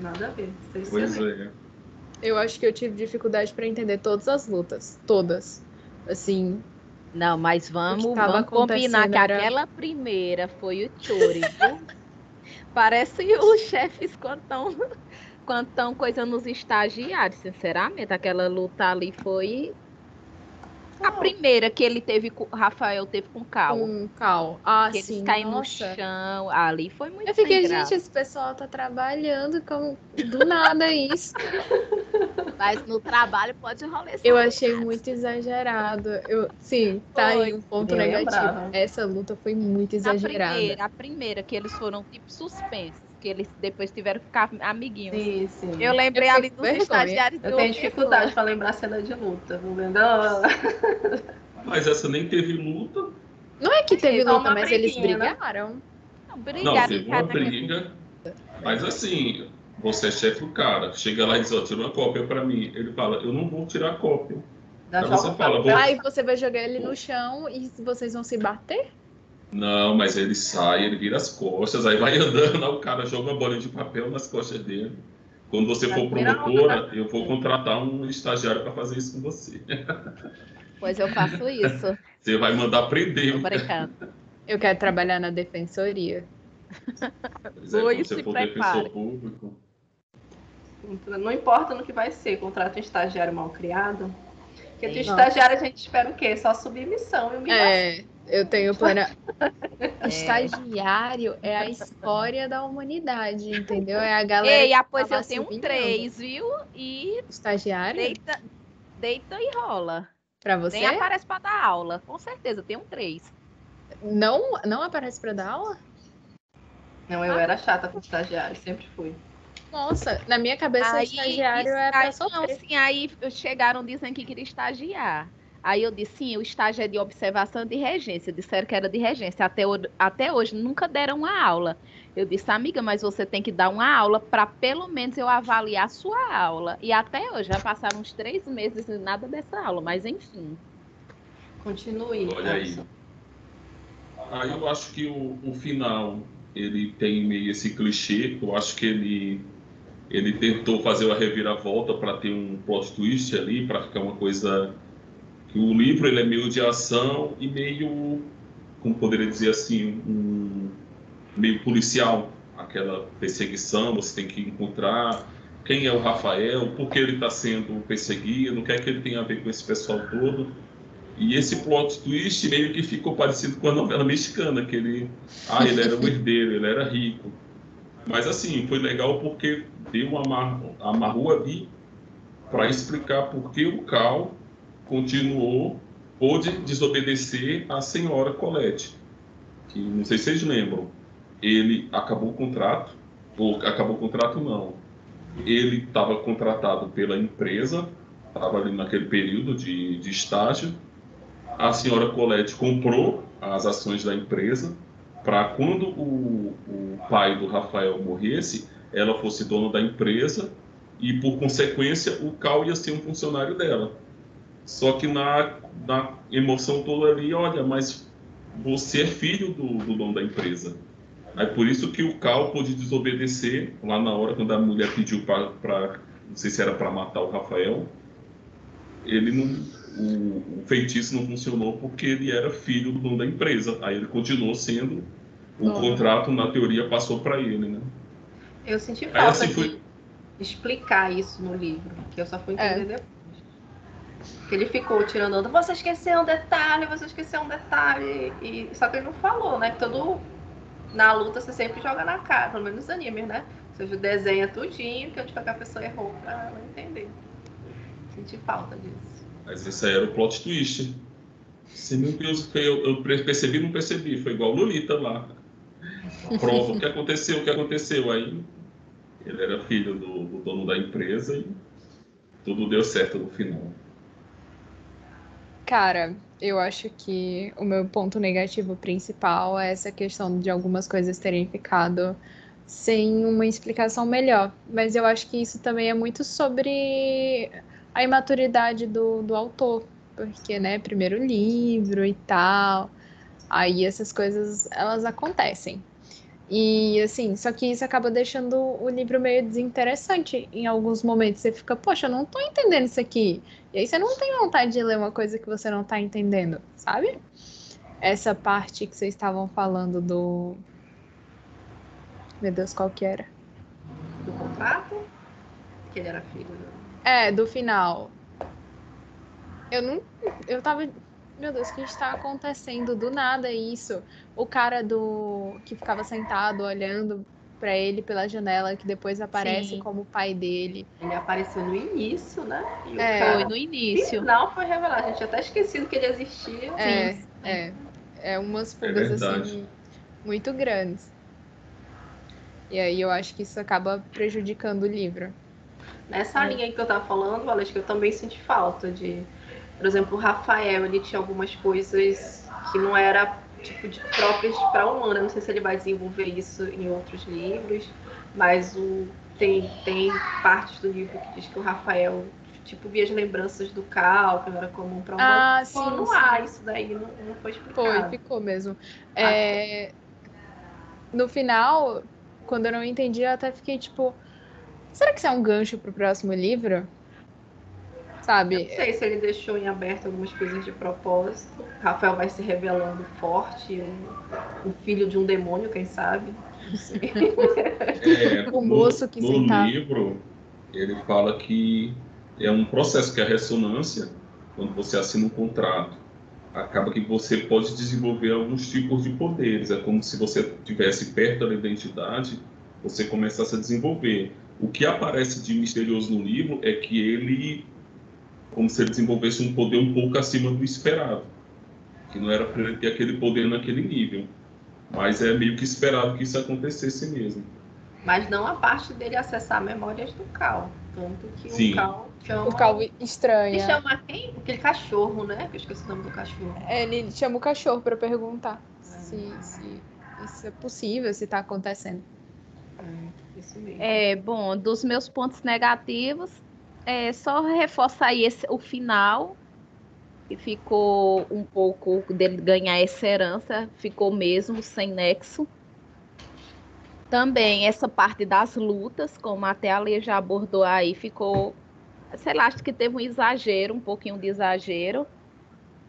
Nada a ver. Pois é. Eu acho que eu tive dificuldade para entender todas as lutas. Todas. Assim. Não, mas vamos, vamos combinar que era... aquela primeira foi o Chori. Parece os chefes quando estão quando estão coisa nos estagiários, sinceramente. Aquela luta ali foi a primeira que ele teve com Rafael teve com Cal. Com Cal. Ah, que sim. Eles caem no chão. Ali foi muito Eu fiquei, gente, esse pessoal tá trabalhando com do nada isso. Mas no trabalho pode rolar Eu achei muito exagerado. Eu, sim, tá foi. aí um ponto negativo. Essa luta foi muito exagerada. A primeira, a primeira que eles foram tipo suspensos que eles depois tiveram que ficar amiguinhos. Sim, sim. Eu lembrei eu ali dos estagiários Eu tenho dificuldade para lembrar a cena de luta, não vendo? Mas essa nem teve luta. Não é que teve luta, mas eles né? brigaram. Né? Não, brigaram. Não, teve uma briga. Mas assim, você é chefe do cara, chega lá e diz, ó, tira uma cópia para mim. Ele fala, eu não vou tirar a cópia. Aí você fala, vou... Aí você vai jogar ele no chão e vocês vão se bater? Não, mas ele sai, ele vira as costas, aí vai andando, aí o cara joga uma bolinha de papel nas costas dele. Quando você for promotora, eu vou contratar um estagiário para fazer isso com você. Pois eu faço isso. Você vai mandar prender. Eu quero trabalhar na defensoria. Pois é, quando você for defensor público. Não importa no que vai ser, contrata um estagiário mal criado. Porque de estagiário a gente espera o quê? Só submissão e humilhação. É, eu tenho plena. É. Estagiário é a história da humanidade, entendeu? É a galera. Ei, ah, pois eu tenho um três, viu? E. Estagiário? Deita, deita e rola. Pra você? Nem aparece pra dar aula. Com certeza, tem um três. Não, não aparece pra dar aula? Não, eu ah. era chata com estagiário, sempre fui. Nossa, na minha cabeça aí, estagiário é pra sofrer. Não, sim, aí chegaram dizendo que queria estagiar. Aí eu disse, sim, o estágio é de observação de regência. Disseram que era de regência. Até, até hoje nunca deram uma aula. Eu disse, amiga, mas você tem que dar uma aula para pelo menos eu avaliar a sua aula. E até hoje, já passaram uns três meses e nada dessa aula, mas enfim. Continue. Olha aí. Aí eu acho que o, o final, ele tem meio esse clichê. Eu acho que ele ele tentou fazer uma reviravolta para ter um plot twist ali, para ficar uma coisa o livro ele é meio de ação e meio, como poderia dizer assim, um, meio policial. Aquela perseguição, você tem que encontrar quem é o Rafael, por que ele está sendo perseguido, o que é que ele tem a ver com esse pessoal todo. E esse plot twist meio que ficou parecido com a novela mexicana, que ele, ah, ele era o herdeiro, ele era rico. Mas assim, foi legal porque deu uma amarrou ali para explicar por que o Cal continuou, pôde desobedecer à senhora Colette, que não sei se vocês lembram, ele acabou o contrato, ou acabou o contrato não, ele estava contratado pela empresa, estava ali naquele período de, de estágio, a senhora Colette comprou as ações da empresa, para quando o, o pai do Rafael morresse, ela fosse dona da empresa e, por consequência, o Cal ia ser um funcionário dela. Só que na, na emoção toda ali, olha, mas você é filho do, do dono da empresa. Aí por isso que o Cal pôde desobedecer lá na hora quando a mulher pediu para, não sei se era para matar o Rafael, ele não, o, o, feitiço não funcionou porque ele era filho do dono da empresa. Aí ele continuou sendo, o contrato na teoria passou para ele, né? Eu senti falta assim, de foi... explicar isso no livro, que eu só fui entender é. depois. Que ele ficou tirando onda, você esqueceu um detalhe, você esqueceu um detalhe. E, só que ele não falou, né? Todo na luta você sempre joga na cara, pelo menos nos animes, né? Você desenha tudinho, que onde qualquer pessoa errou pra ela entender. Senti falta disso. Mas esse aí era o plot twist. Você, meu Deus, eu, eu percebi não percebi. Foi igual Lolita lá. Prova o que aconteceu, o que aconteceu. Aí ele era filho do, do dono da empresa e tudo deu certo no final. Cara, eu acho que o meu ponto negativo principal é essa questão de algumas coisas terem ficado sem uma explicação melhor. Mas eu acho que isso também é muito sobre a imaturidade do, do autor. Porque, né, primeiro livro e tal. Aí essas coisas, elas acontecem. E assim, só que isso acaba deixando o livro meio desinteressante em alguns momentos. Você fica, poxa, eu não tô entendendo isso aqui. E aí você não tem vontade de ler uma coisa que você não tá entendendo, sabe? Essa parte que vocês estavam falando do. Meu Deus, qual que era? Do contrato? Que ele era filho. É, do final. Eu não. Eu tava meu Deus, o que está acontecendo? Do nada isso. O cara do que ficava sentado olhando para ele pela janela, que depois aparece Sim. como o pai dele. Ele apareceu no início, né? E é, cara... foi no início. Não foi revelado. A gente até esquecido que ele existia. É, Sim. é. É umas fugas é assim muito grandes. E aí eu acho que isso acaba prejudicando o livro. Nessa é. linha que eu tava falando, Valesca, eu também senti falta de por exemplo, o Rafael, ele tinha algumas coisas que não era tipo de próprias para humana. Não sei se ele vai desenvolver isso em outros livros, mas o tem tem partes do livro que diz que o Rafael tipo via as lembranças do Cal, que não era comum para humano. Ah, sim, não sim. há isso daí, não, não foi explicado. Foi, ficou mesmo. É... No final, quando eu não entendi, eu até fiquei tipo, será que isso é um gancho para o próximo livro? Sabe? Não sei se ele deixou em aberto algumas coisas de propósito. Rafael vai se revelando forte, um, um filho de um demônio, quem sabe? Não sei. É, o moço que no, no livro ele fala que é um processo que é a ressonância quando você assina um contrato acaba que você pode desenvolver alguns tipos de poderes é como se você tivesse perto da identidade você começasse a desenvolver o que aparece de misterioso no livro é que ele como se ele desenvolvesse um poder um pouco acima do esperado, que não era para ele ter aquele poder naquele nível, mas é meio que esperado que isso acontecesse mesmo. Mas não a parte dele acessar memórias do Cal, tanto que Sim. o Cal chama... O Cal estranha. Ele chama quem? Aquele cachorro, né? Eu esqueci o nome do cachorro. É, ele chama o cachorro para perguntar é. se, se isso é possível, se está acontecendo. É, isso mesmo. É, bom, dos meus pontos negativos, é, só reforça aí esse, o final, que ficou um pouco dele ganhar essa herança, ficou mesmo sem nexo. Também essa parte das lutas, como até a Lê já abordou aí, ficou, sei lá, acho que teve um exagero, um pouquinho de exagero.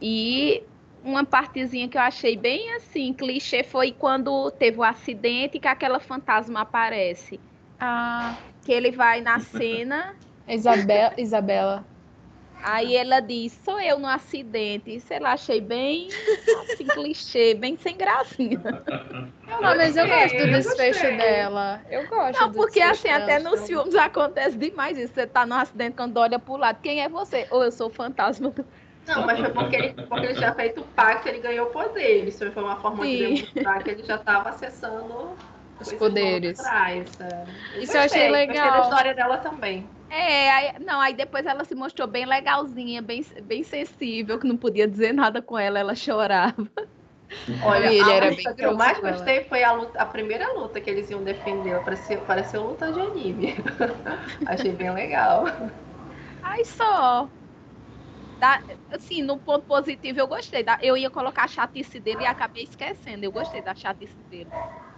E uma partezinha que eu achei bem assim, clichê, foi quando teve o acidente que aquela fantasma aparece. Ah, que ele vai na cena Isabela, Isabela. Aí ela diz, sou eu no acidente. Sei lá, achei bem assim, clichê, bem sem gracinha. Não, mas eu gosto do desfecho dela. Eu gosto Não, porque assim, até nos filmes acontece demais isso. Você tá no acidente, quando olha pro lado, quem é você? Ou eu sou o fantasma do... Não, mas foi porque ele, porque ele já feito o pacto, ele ganhou poder. Isso foi uma forma Sim. de demonstrar que ele já estava acessando os poderes. É. Isso eu achei legal. Gostei da história dela também. É, aí, não, aí depois ela se mostrou bem legalzinha, bem, bem sensível, que não podia dizer nada com ela, ela chorava. Olha, ele a era luta bem que eu mais ela. gostei foi a, luta, a primeira luta que eles iam defender. Parecia, pareceu luta de anime. Achei bem legal. Aí só. Da- assim, no ponto positivo eu gostei. Da, eu ia colocar a chatice dele e acabei esquecendo. Eu gostei da chatice dele.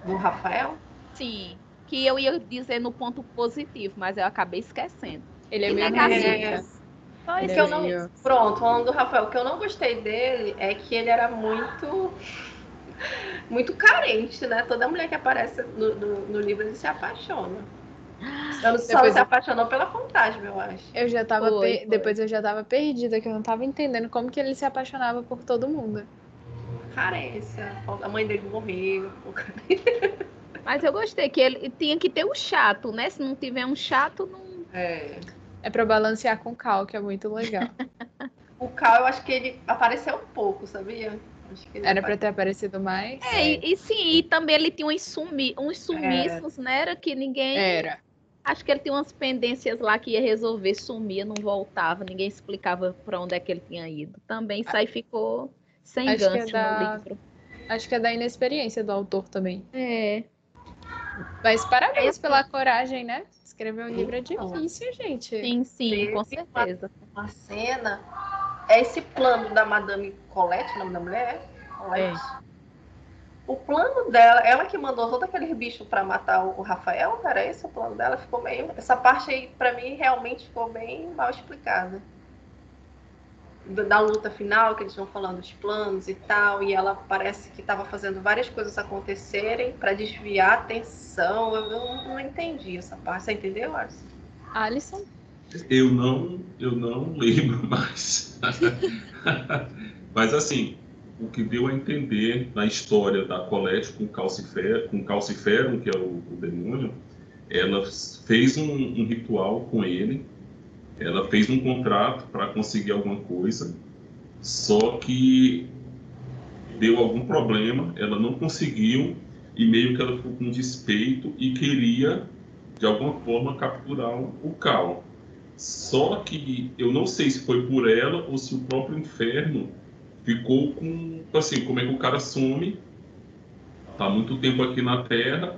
Do Rafael? Sim. Que eu ia dizer no ponto positivo, mas eu acabei esquecendo. Ele é E meio negativo. Só isso que eu não- Pronto, falando do Rafael, o que eu não gostei dele é que ele era muito. Muito carente, né? Toda mulher que aparece no, no, no livro ele se apaixona. Não só Depois se eu- apaixonou pela fantasma, eu acho. Eu já tava Foi, per- foi. depois eu já tava perdida, que eu não tava entendendo como que ele se apaixonava por todo mundo. Carência. A mãe dele morreu. Mas eu gostei que ele tinha que ter o chato, né? Se não tiver um chato, não. É. É pra balancear com o Cal, que é muito legal. O Cal, eu acho que ele apareceu um pouco, sabia? Acho que ele Era pra ter aparecido mais? É, e, e sim, e também ele tinha uns, sumi, uns sumiços, né? Era que ninguém. Era. Acho que ele tinha umas pendências lá que ia resolver, sumia, não voltava, ninguém explicava pra onde é que ele tinha ido. Também isso aí ficou sem Acho é gancho da- no livro. Acho que é da inexperiência do autor também. É. Mas parabéns É. pela coragem, né? Escrever um livro é Então. difícil, gente. Sim, sim, Teve com uma- certeza. uma cena. É esse plano da Madame Colette, o nome da mulher? Colette. O plano dela, ela que mandou todos aqueles bichos pra matar o Rafael, era esse o plano dela? Ficou meio. Essa parte aí, pra mim, realmente ficou bem mal explicada. Da luta final, que eles vão falando dos planos e tal, e ela parece que estava fazendo várias coisas acontecerem pra desviar a atenção. Eu não, não entendi essa parte. Você entendeu, Alisson? Alisson? Eu não, eu não lembro mais. Mas assim, o que deu a entender na história da Colette com Calcifer, com Calciferum, que é o, o demônio, ela fez um, um ritual com ele, ela fez um contrato para conseguir alguma coisa, só que deu algum problema, ela não conseguiu e meio que ela ficou com despeito e queria de alguma forma capturar o, Cal. Só que eu não sei se foi por ela ou se o próprio inferno ficou com. Assim, como é que o cara some, tá muito tempo aqui na Terra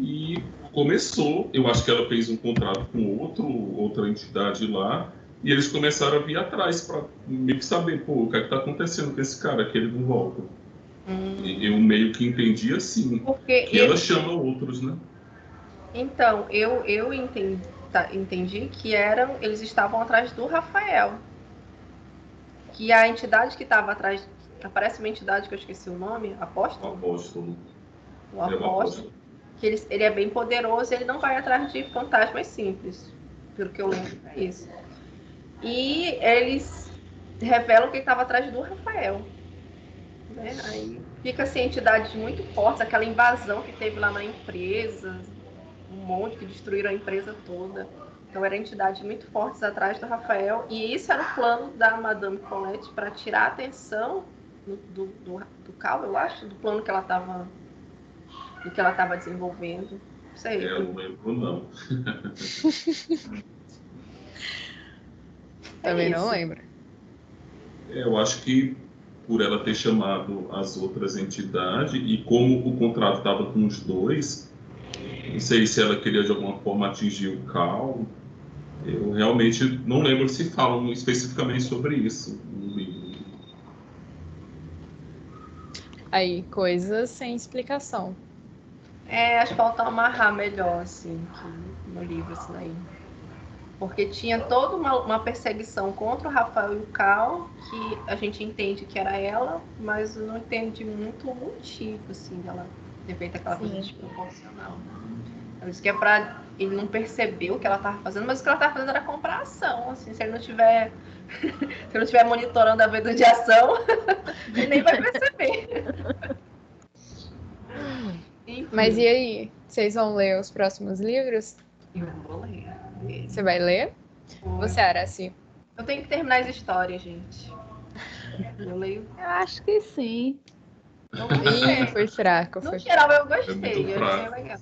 e começou. Eu acho que ela fez um contrato com outro, outra entidade lá e eles começaram a vir atrás para meio que saber, pô, o que é que tá acontecendo com esse cara que ele não volta. E Eu meio que entendi assim. Porque Que ela chama outros, né? Então, eu, eu entendi, tá, entendi que eram, eles estavam atrás do Rafael. Que a entidade que estava atrás. Aparece uma entidade que eu esqueci o nome, apóstolo? apóstolo. O o apóstolo. Que ele, ele é bem poderoso, ele não vai atrás de fantasmas simples. Pelo que eu lembro, é isso. E eles revelam que ele estava atrás do Rafael. Né? Aí fica assim, entidades muito fortes, aquela invasão que teve lá na empresa, um monte que destruíram a empresa toda. Então eram entidades muito fortes atrás do Rafael. E isso era o plano da Madame Colette para tirar a atenção do, do, do, do Cal, eu acho, do plano que ela estava do que ela estava desenvolvendo. Não sei. É, eu não lembro, não. Também não isso. lembro. É, eu acho que por ela ter chamado as outras entidades e como o contrato estava com os dois, não sei se ela queria de alguma forma atingir o Cal. Eu realmente não lembro se falam especificamente sobre isso no livro. Aí, coisas sem explicação. É, acho que falta amarrar melhor, assim, que no livro isso daí. Porque tinha toda uma, uma perseguição contra o Rafael e o Cal, que a gente entende que era ela, mas não entendi muito o motivo, assim, dela ter feito aquela coisa Sim. desproporcional. Eu disse que é pra ele não perceber o que ela tava fazendo, mas o que ela tava fazendo era comprar ação, assim, se ele não tiver. se ele não estiver monitorando a venda de ação, ele nem vai perceber. Enfim. Mas e aí? Vocês vão ler os próximos livros? Eu vou ler. Você vai ler? Você, Araci? Eu tenho que terminar as histórias, gente. Eu leio. Eu acho que sim. Ih, foi fraco. No Foi... geral, eu gostei. muito eu achei legal.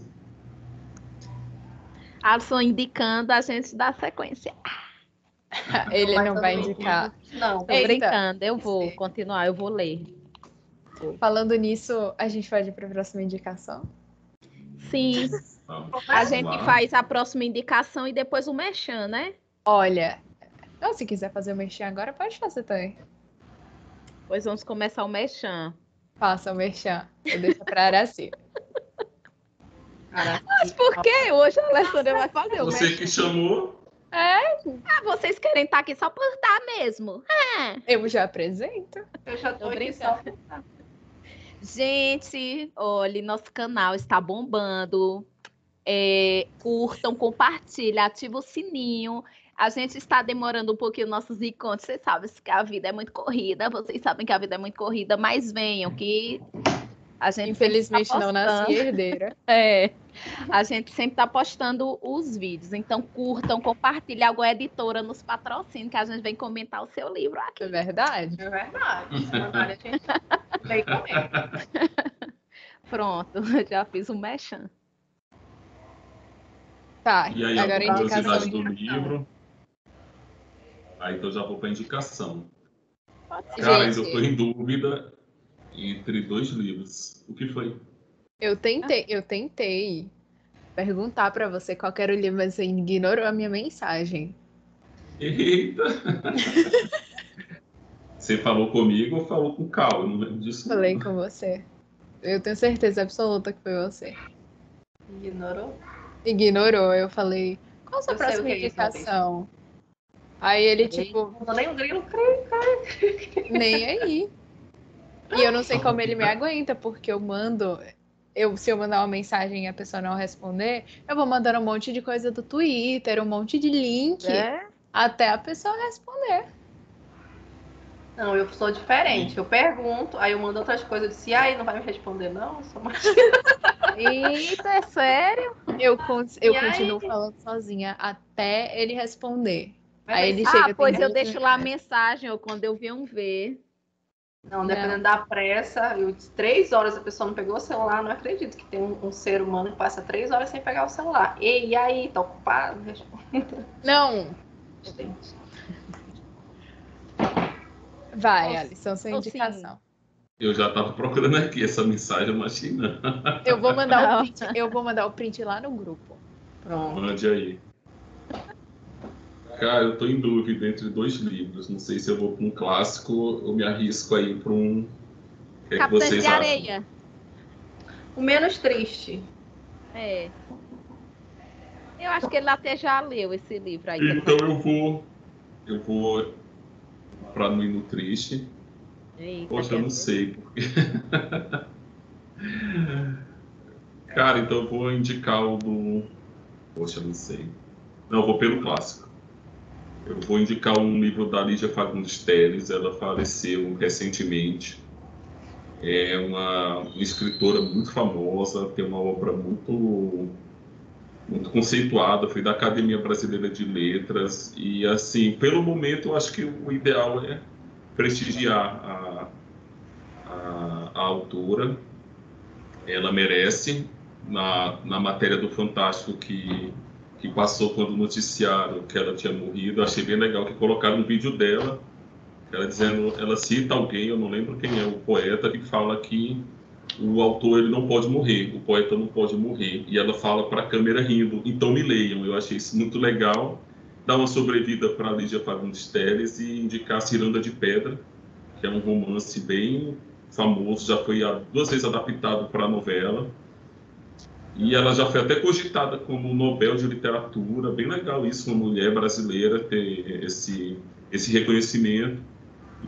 Alisson indicando a gente dar sequência. Ele não vai indicar. Não. Tô Eita. brincando, eu vou Sei. continuar, eu vou ler. Falando nisso, a gente pode ir para a próxima indicação? Sim. A gente lá. faz a próxima indicação e depois o mexan, né? Olha, não, se quiser fazer o merchan agora, pode fazer também. Pois vamos começar o mexan. Faça o merchan. Eu deixo para Araci. Cara, Mas por que hoje a Alessandra vai fazer o Você mexan? que chamou, Ah, vocês querem estar aqui só por estar mesmo. Eu já apresento. eu já tô Tô aqui só. Gente, olha, nosso canal está bombando. É, curtam, compartilhem, ativa o sininho. A gente está demorando um pouquinho nossos encontros. Vocês sabem que a vida é muito corrida. Vocês sabem que a vida é muito corrida, mas venham que a gente Infelizmente tá não nasci postando. herdeira. É. A gente sempre está postando os vídeos. Então curtam, compartilhem. Alguma editora nos patrocina que a gente vem comentar o seu livro aqui. É verdade. É verdade. Mandarem, a gente vem comer. Pronto, já fiz o mechan. Tá, e aí agora a a indicação. do livro. Aí então já vou para indicação. Pode ser. Cara, Gente. eu estou em dúvida entre dois livros. O que foi? Eu tentei, eu tentei perguntar para você qual era o livro, mas você ignorou a minha mensagem. Eita! Você falou comigo ou falou com o Cal? Eu não lembro disso. não. Falei com você. Eu tenho certeza absoluta que foi você. Ignorou? Ignorou. Eu falei, qual a sua Eu próxima é indicação? Aí ele, tipo, Não nem grilo, creio. nem aí. E eu não sei como ele me aguenta, porque eu mando. Eu, se eu mandar uma mensagem e a pessoa não responder, eu vou mandando um monte de coisa do Twitter, um monte de link, É? até a pessoa responder. Não, eu sou diferente. Eu pergunto, aí eu mando outras coisas. Eu disse, ai, não vai me responder, não? Eu sou mais. Eita, é sério? Eu, eu E aí? continuo falando sozinha até ele responder. Mas Aí ele chega, Ah, tem pois eu deixo lá a mensagem, ou quando eu vi um ver. Não, dependendo da pressa, eu três horas a pessoa não pegou o celular, não acredito que tem um, um ser humano que passa três horas sem pegar o celular. Ei, e aí, tá ocupado? Não, Gente, vai, Ou- Alisson, sua ou sim. indicação. Eu já estava procurando aqui essa mensagem, não. Eu vou mandar o print, eu vou mandar o print lá no grupo. Pronto. Mande aí. Cara, eu tô em dúvida entre dois livros. Não sei se eu vou para um clássico ou me arrisco aí para um. É Capitães de acham? Areia. O menos triste. É. Eu acho que ele até já leu esse livro aí. Então eu vou. Eu vou para no Hino Triste. Eita, Poxa, eu não sei. Porque... Cara, então eu vou indicar o do. Poxa, eu não sei. Não, eu vou pelo clássico. Eu vou indicar um livro da Lígia Fagundes Teles. Ela faleceu recentemente. É uma, escritora muito famosa, tem uma obra muito muito conceituada, foi da Academia Brasileira de Letras e assim, pelo momento eu acho que o ideal é prestigiar a, a, a autora. Ela merece. Na, na matéria do Fantástico que, que passou quando noticiaram que ela tinha morrido, achei bem legal que colocaram um vídeo dela, ela dizendo, ela cita alguém, eu não lembro quem é o poeta, que fala que o autor ele não pode morrer, o poeta não pode morrer. E ela fala para a câmera rindo, então me leiam. Eu achei isso muito legal. Dar uma sobrevida para Lígia Fagundes Teles e indicar Ciranda de Pedra, que é um romance bem famoso, já foi duas vezes adaptado para a novela. E ela já foi até cogitada como Nobel de Literatura, bem legal isso, uma mulher brasileira ter esse, esse reconhecimento,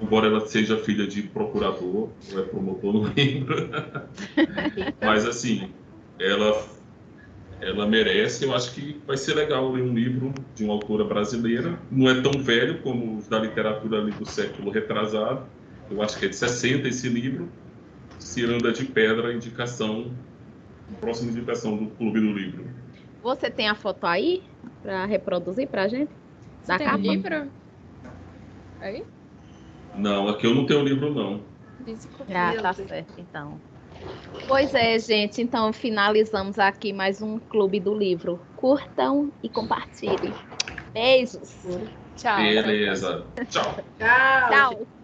embora ela seja filha de procurador, ou é promotor, não lembro. Mas assim, ela, ela merece, eu acho que vai ser legal ler um livro de uma autora brasileira, não é tão velho como os da literatura ali do século retrasado, eu acho que é de 60 esse livro, Ciranda de Pedra, indicação, próxima indicação do Clube do Livro. Você tem a foto aí para reproduzir pra gente? Você Da tem capa? um livro? Aí? Não, aqui eu não tenho livro não. Ah, tá certo, então. Pois é, gente. Então finalizamos aqui mais um Clube do Livro. Curtam e compartilhem. Beijos. Tchau. Beleza. Tchau. Tchau. Tchau.